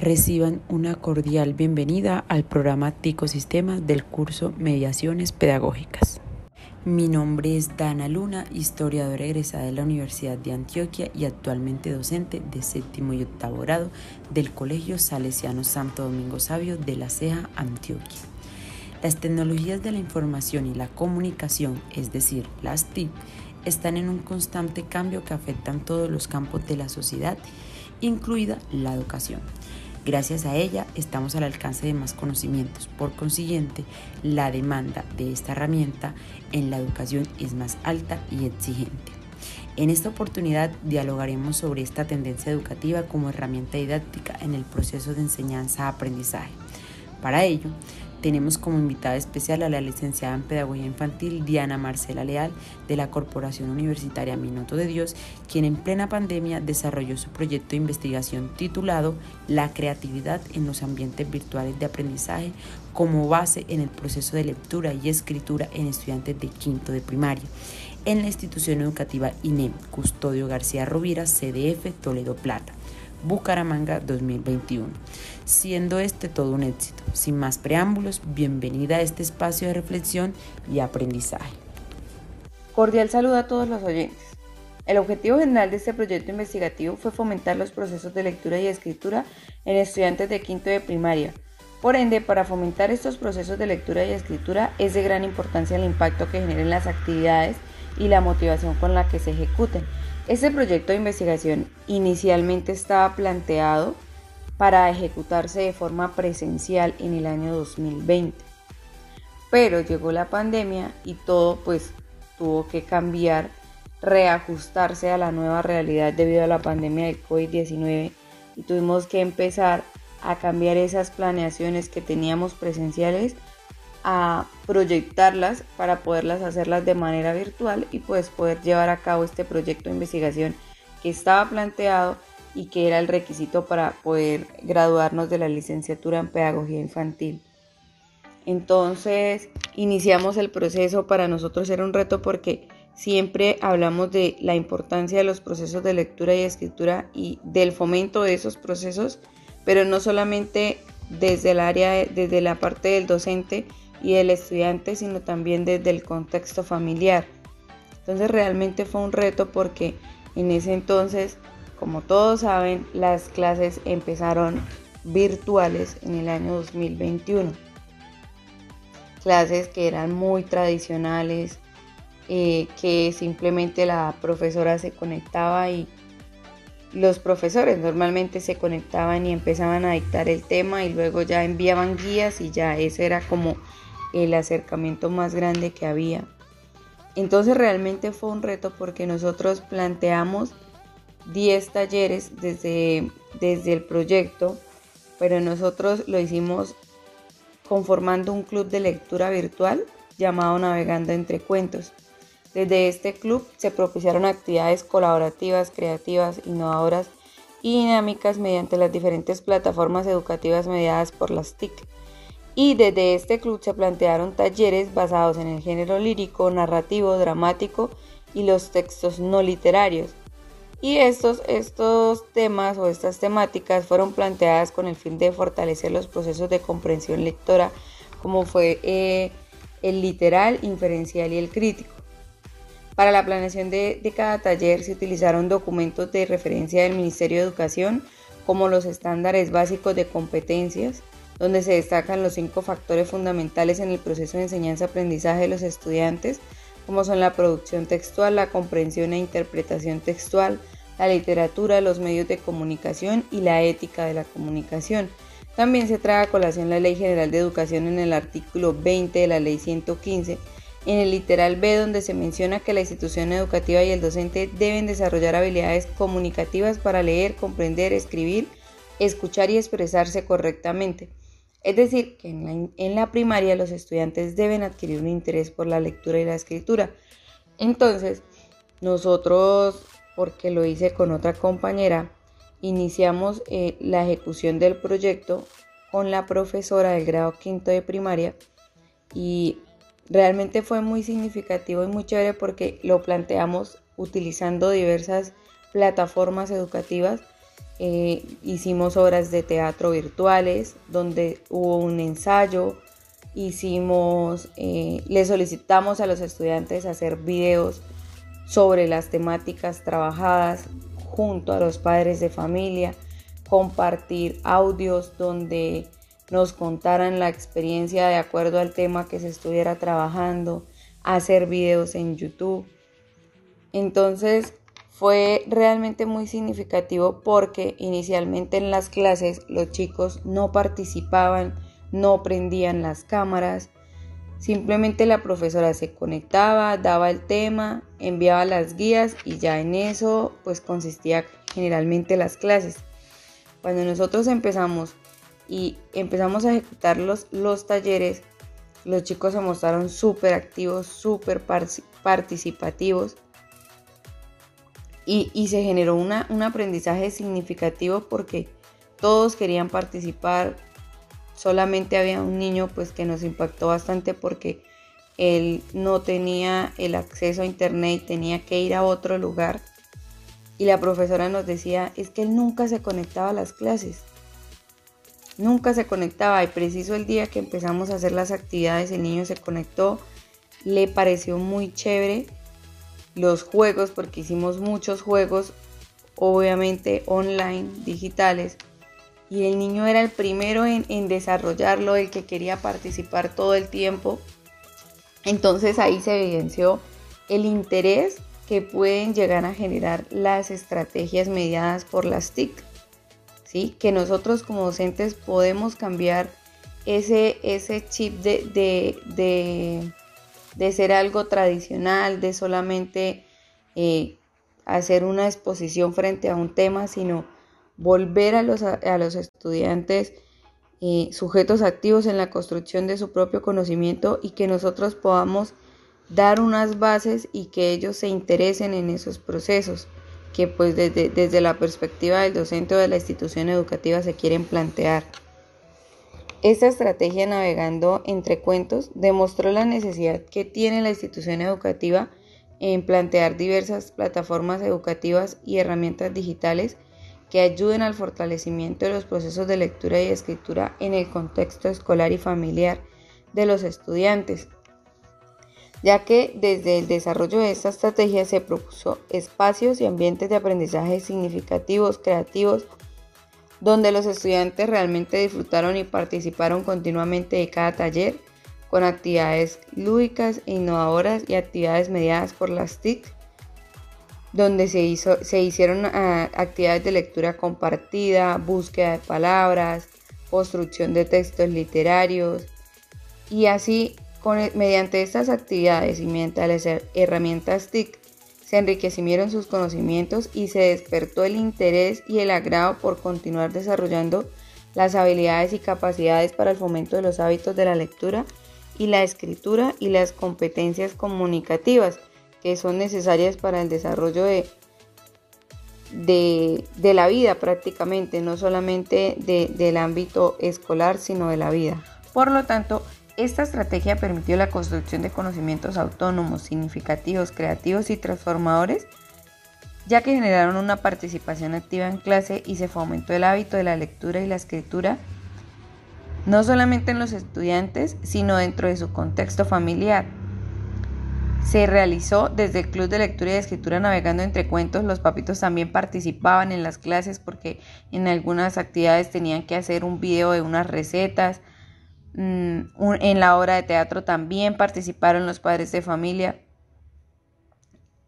Reciban una cordial bienvenida al programa Ticosistemas del curso Mediaciones Pedagógicas. Mi nombre es Dana Luna, historiadora egresada de la Universidad de Antioquia y actualmente docente de séptimo y octavo grado del Colegio Salesiano Santo Domingo Sabio de la Ceja, Antioquia. Las tecnologías de la información y la comunicación, es decir, las TIC, están en un constante cambio que afectan todos los campos de la sociedad, incluida la educación. Gracias a ella estamos al alcance de más conocimientos. Por consiguiente, la demanda de esta herramienta en la educación es más alta y exigente. En esta oportunidad dialogaremos sobre esta tendencia educativa como herramienta didáctica en el proceso de enseñanza-aprendizaje. Para ello, tenemos como invitada especial a la licenciada en Pedagogía Infantil Diana Marcela Leal de la Corporación Universitaria Minuto de Dios, quien en plena pandemia desarrolló su proyecto de investigación titulado La creatividad en los ambientes virtuales de aprendizaje como base en el proceso de lectura y escritura en estudiantes de quinto de primaria en la institución educativa INEM Custodio García Rovira, CDF Toledo Plata. Bucaramanga 2021, siendo este todo un éxito. Sin más preámbulos, bienvenida a este espacio de reflexión y aprendizaje. Cordial saludo a todos los oyentes. El objetivo general de este proyecto investigativo fue fomentar los procesos de lectura y escritura en estudiantes de quinto de primaria. Por ende, para fomentar estos procesos de lectura y escritura es de gran importancia el impacto que generen las actividades y la motivación con la que se ejecuten este proyecto de investigación inicialmente estaba planteado para ejecutarse de forma presencial en el año 2020, pero llegó la pandemia y todo pues tuvo que cambiar, reajustarse a la nueva realidad debido a la pandemia del COVID-19 y tuvimos que empezar a cambiar esas planeaciones que teníamos presenciales a proyectarlas para poderlas hacerlas de manera virtual y pues poder llevar a cabo este proyecto de investigación que estaba planteado y que era el requisito para poder graduarnos de la licenciatura en pedagogía infantil. Entonces iniciamos el proceso, para nosotros era un reto porque siempre hablamos de la importancia de los procesos de lectura y escritura y del fomento de esos procesos, pero no solamente desde el área, desde la parte del docente, y del estudiante, sino también desde el contexto familiar. Entonces realmente fue un reto porque en ese entonces, como todos saben, las clases empezaron virtuales en el año 2021. Clases que eran muy tradicionales, eh, que simplemente la profesora se conectaba y los profesores normalmente se conectaban y empezaban a dictar el tema y luego ya enviaban guías y ya ese era como el acercamiento más grande que había. Entonces realmente fue un reto porque nosotros planteamos 10 talleres desde, desde el proyecto, pero nosotros lo hicimos conformando un club de lectura virtual llamado Navegando entre Cuentos. Desde este club se propiciaron actividades colaborativas, creativas, innovadoras y dinámicas mediante las diferentes plataformas educativas mediadas por las TIC y desde este club se plantearon talleres basados en el género lírico, narrativo, dramático y los textos no literarios. Y estos, estos temas o estas temáticas fueron planteadas con el fin de fortalecer los procesos de comprensión lectora, como fue eh, el literal, inferencial y el crítico. Para la planeación de, de cada taller se utilizaron documentos de referencia del Ministerio de Educación, como los estándares básicos de competencias, donde se destacan los cinco factores fundamentales en el proceso de enseñanza-aprendizaje de los estudiantes, como son la producción textual, la comprensión e interpretación textual, la literatura, los medios de comunicación y la ética de la comunicación. También se trae a colación la Ley General de Educación en el artículo 20 de la Ley 115, en el literal B donde se menciona que la institución educativa y el docente deben desarrollar habilidades comunicativas para leer, comprender, escribir, escuchar y expresarse correctamente. Es decir, que en la, primaria los estudiantes deben adquirir un interés por la lectura y la escritura. Entonces, nosotros, porque lo hice con otra compañera, iniciamos eh, la ejecución del proyecto con la profesora del grado quinto de primaria y realmente fue muy significativo y muy chévere porque lo planteamos utilizando diversas plataformas educativas eh, hicimos obras de teatro virtuales donde hubo un ensayo, hicimos, eh, le solicitamos a los estudiantes hacer videos sobre las temáticas trabajadas junto a los padres de familia, compartir audios donde nos contaran la experiencia de acuerdo al tema que se estuviera trabajando, hacer videos en YouTube. Entonces fue realmente muy significativo porque inicialmente en las clases los chicos no participaban, no prendían las cámaras, simplemente la profesora se conectaba, daba el tema, enviaba las guías y ya en eso pues consistía generalmente las clases. Cuando nosotros empezamos y empezamos a ejecutar los, los talleres, los chicos se mostraron súper activos, súper participativos y, se generó un aprendizaje significativo porque todos querían participar. Solamente había un niño pues que nos impactó bastante porque él no tenía el acceso a internet y tenía que ir a otro lugar. Y la profesora nos decía, es que él nunca se conectaba a las clases. Nunca se conectaba y preciso el día que empezamos a hacer las actividades el niño se conectó, le pareció muy chévere los juegos porque hicimos muchos juegos obviamente online, digitales y el niño era el primero en, desarrollarlo, el que quería participar todo el tiempo. Entonces ahí se evidenció el interés que pueden llegar a generar las estrategias mediadas por las TIC. Que nosotros como docentes podemos cambiar ese, ese chip de, de, ser algo tradicional, de solamente eh, hacer una exposición frente a un tema, sino volver a los, a los estudiantes eh, sujetos activos en la construcción de su propio conocimiento y que nosotros podamos dar unas bases y que ellos se interesen en esos procesos que pues desde, desde la perspectiva del docente o de la institución educativa se quieren plantear. Esta estrategia navegando entre cuentos demostró la necesidad que tiene la institución educativa en plantear diversas plataformas educativas y herramientas digitales que ayuden al fortalecimiento de los procesos de lectura y escritura en el contexto escolar y familiar de los estudiantes ya que desde el desarrollo de esta estrategia se propuso espacios y ambientes de aprendizaje significativos, creativos, donde los estudiantes realmente disfrutaron y participaron continuamente de cada taller con actividades lúdicas e innovadoras y actividades mediadas por las TIC, donde se, hizo, se hicieron ah, actividades de lectura compartida, búsqueda de palabras, construcción de textos literarios. Y así e, mediante estas actividades y mediante las herramientas TIC, se enriquecieron sus conocimientos y se despertó el interés y el agrado por continuar desarrollando las habilidades y capacidades para el fomento de los hábitos de la lectura y la escritura y las competencias comunicativas que son necesarias para el desarrollo de, de, la vida prácticamente, no solamente del ámbito escolar, sino de la vida. Por lo tanto, esta estrategia permitió la construcción de conocimientos autónomos, significativos, creativos y transformadores, ya que generaron una participación activa en clase y se fomentó el hábito de la lectura y la escritura, no solamente en los estudiantes, sino dentro de su contexto familiar. Se realizó desde el Club de Lectura y Escritura Navegando entre Cuentos. Los papitos también participaban en las clases porque en algunas actividades tenían que hacer un video de unas recetas, en la obra de teatro también participaron los padres de familia.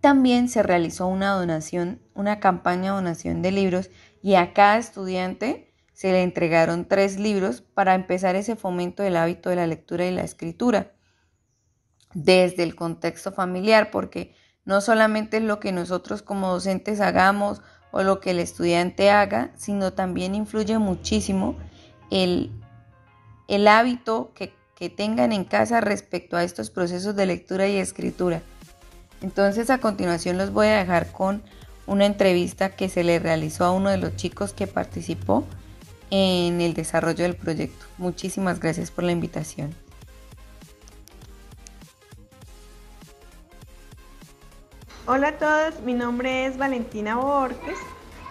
También se realizó una donación, una campaña de donación de libros y a cada estudiante se le entregaron tres libros para empezar ese fomento del hábito de la lectura y la escritura desde el contexto familiar, porque no solamente es lo que nosotros como docentes hagamos o lo que el estudiante haga, sino también influye muchísimo el el hábito que, tengan en casa respecto a estos procesos de lectura y escritura. Entonces a continuación los voy a dejar con una entrevista que se le realizó a uno de los chicos que participó en el desarrollo del proyecto. Muchísimas gracias por la invitación. Hola a todos, mi nombre es Valentina Borges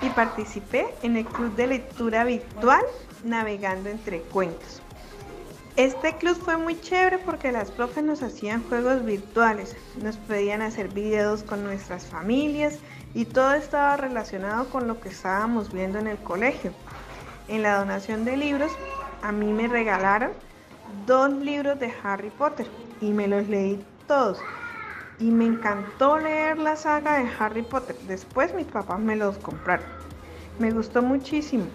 y participé en el club de lectura virtual Navegando entre Cuentos. Este club fue muy chévere porque las profes nos hacían juegos virtuales, nos pedían hacer videos con nuestras familias y todo estaba relacionado con lo que estábamos viendo en el colegio. En la donación de libros, a mí me regalaron dos libros de Harry Potter y me los leí todos. Y me encantó leer la saga de Harry Potter. Después mis papás me los compraron. Me gustó muchísimo.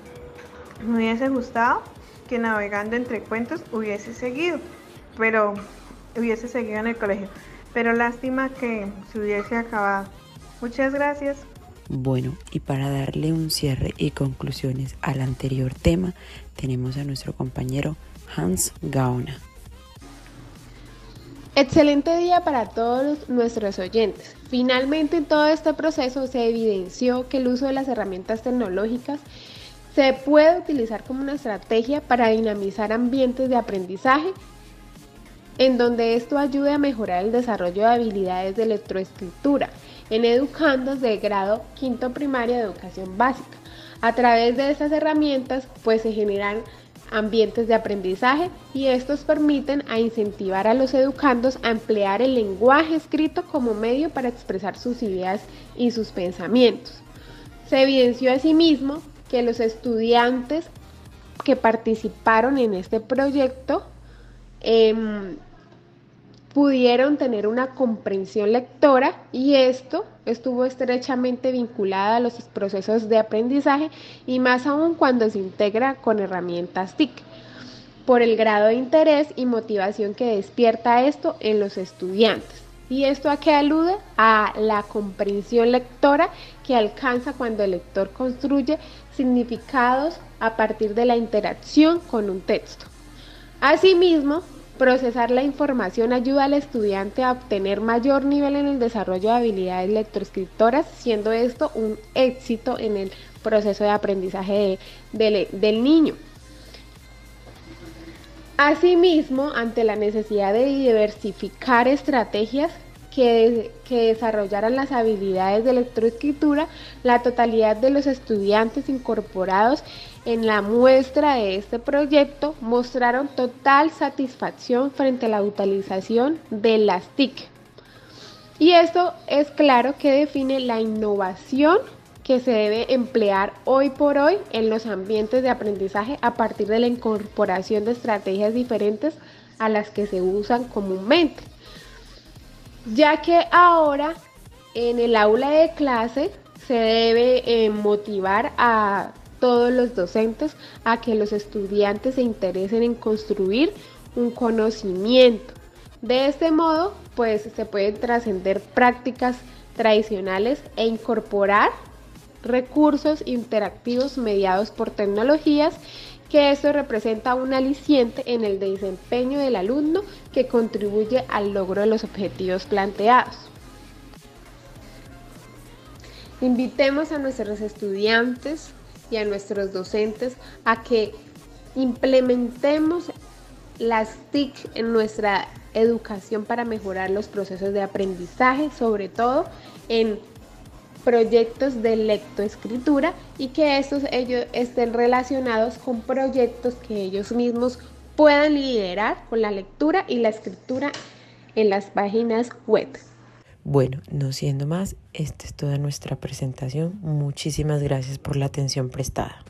Me hubiese gustado que navegando entre cuentos hubiese seguido, pero hubiese seguido en el colegio. Pero lástima que se hubiese acabado. Muchas gracias. Bueno, y para darle un cierre y conclusiones al anterior tema, tenemos a nuestro compañero Hans Gauna. Excelente día para todos nuestros oyentes. Finalmente en todo este proceso se evidenció que el uso de las herramientas tecnológicas se puede utilizar como una estrategia para dinamizar ambientes de aprendizaje en donde esto ayude a mejorar el desarrollo de habilidades de electroescritura en educandos de grado quinto primaria de educación básica. A través de estas herramientas pues se generan ambientes de aprendizaje y estos permiten a incentivar a los educandos a emplear el lenguaje escrito como medio para expresar sus ideas y sus pensamientos. Se evidenció asimismo que los estudiantes que participaron en este proyecto em, pudieron tener una comprensión lectora y esto estuvo estrechamente vinculado a los procesos de aprendizaje y más aún cuando se integra con herramientas TIC por el grado de interés y motivación que despierta esto en los estudiantes. ¿Y esto a qué alude? A la comprensión lectora que alcanza cuando el lector construye significados a partir de la interacción con un texto. Asimismo, procesar la información ayuda al estudiante a obtener mayor nivel en el desarrollo de habilidades lectoescritoras, siendo esto un éxito en el proceso de aprendizaje del niño. Asimismo, ante la necesidad de diversificar estrategias que, desarrollaran las habilidades de lectoescritura, la totalidad de los estudiantes incorporados en la muestra de este proyecto mostraron total satisfacción frente a la utilización de las TIC. Y esto es claro que define la innovación que se debe emplear hoy por hoy en los ambientes de aprendizaje a partir de la incorporación de estrategias diferentes a las que se usan comúnmente. Ya que ahora en el aula de clase se debe eh, motivar a todos los docentes a que los estudiantes se interesen en construir un conocimiento. De este modo, pues se pueden trascender prácticas tradicionales e incorporar recursos interactivos mediados por tecnologías, que esto representa un aliciente en el desempeño del alumno que contribuye al logro de los objetivos planteados. Invitemos a nuestros estudiantes y a nuestros docentes a que implementemos las TIC en nuestra educación para mejorar los procesos de aprendizaje, sobre todo en proyectos de lectoescritura y que estos ellos estén relacionados con proyectos que ellos mismos puedan liderar con la lectura y la escritura en las páginas web. Bueno, no siendo más, esta es toda nuestra presentación. Muchísimas gracias por la atención prestada.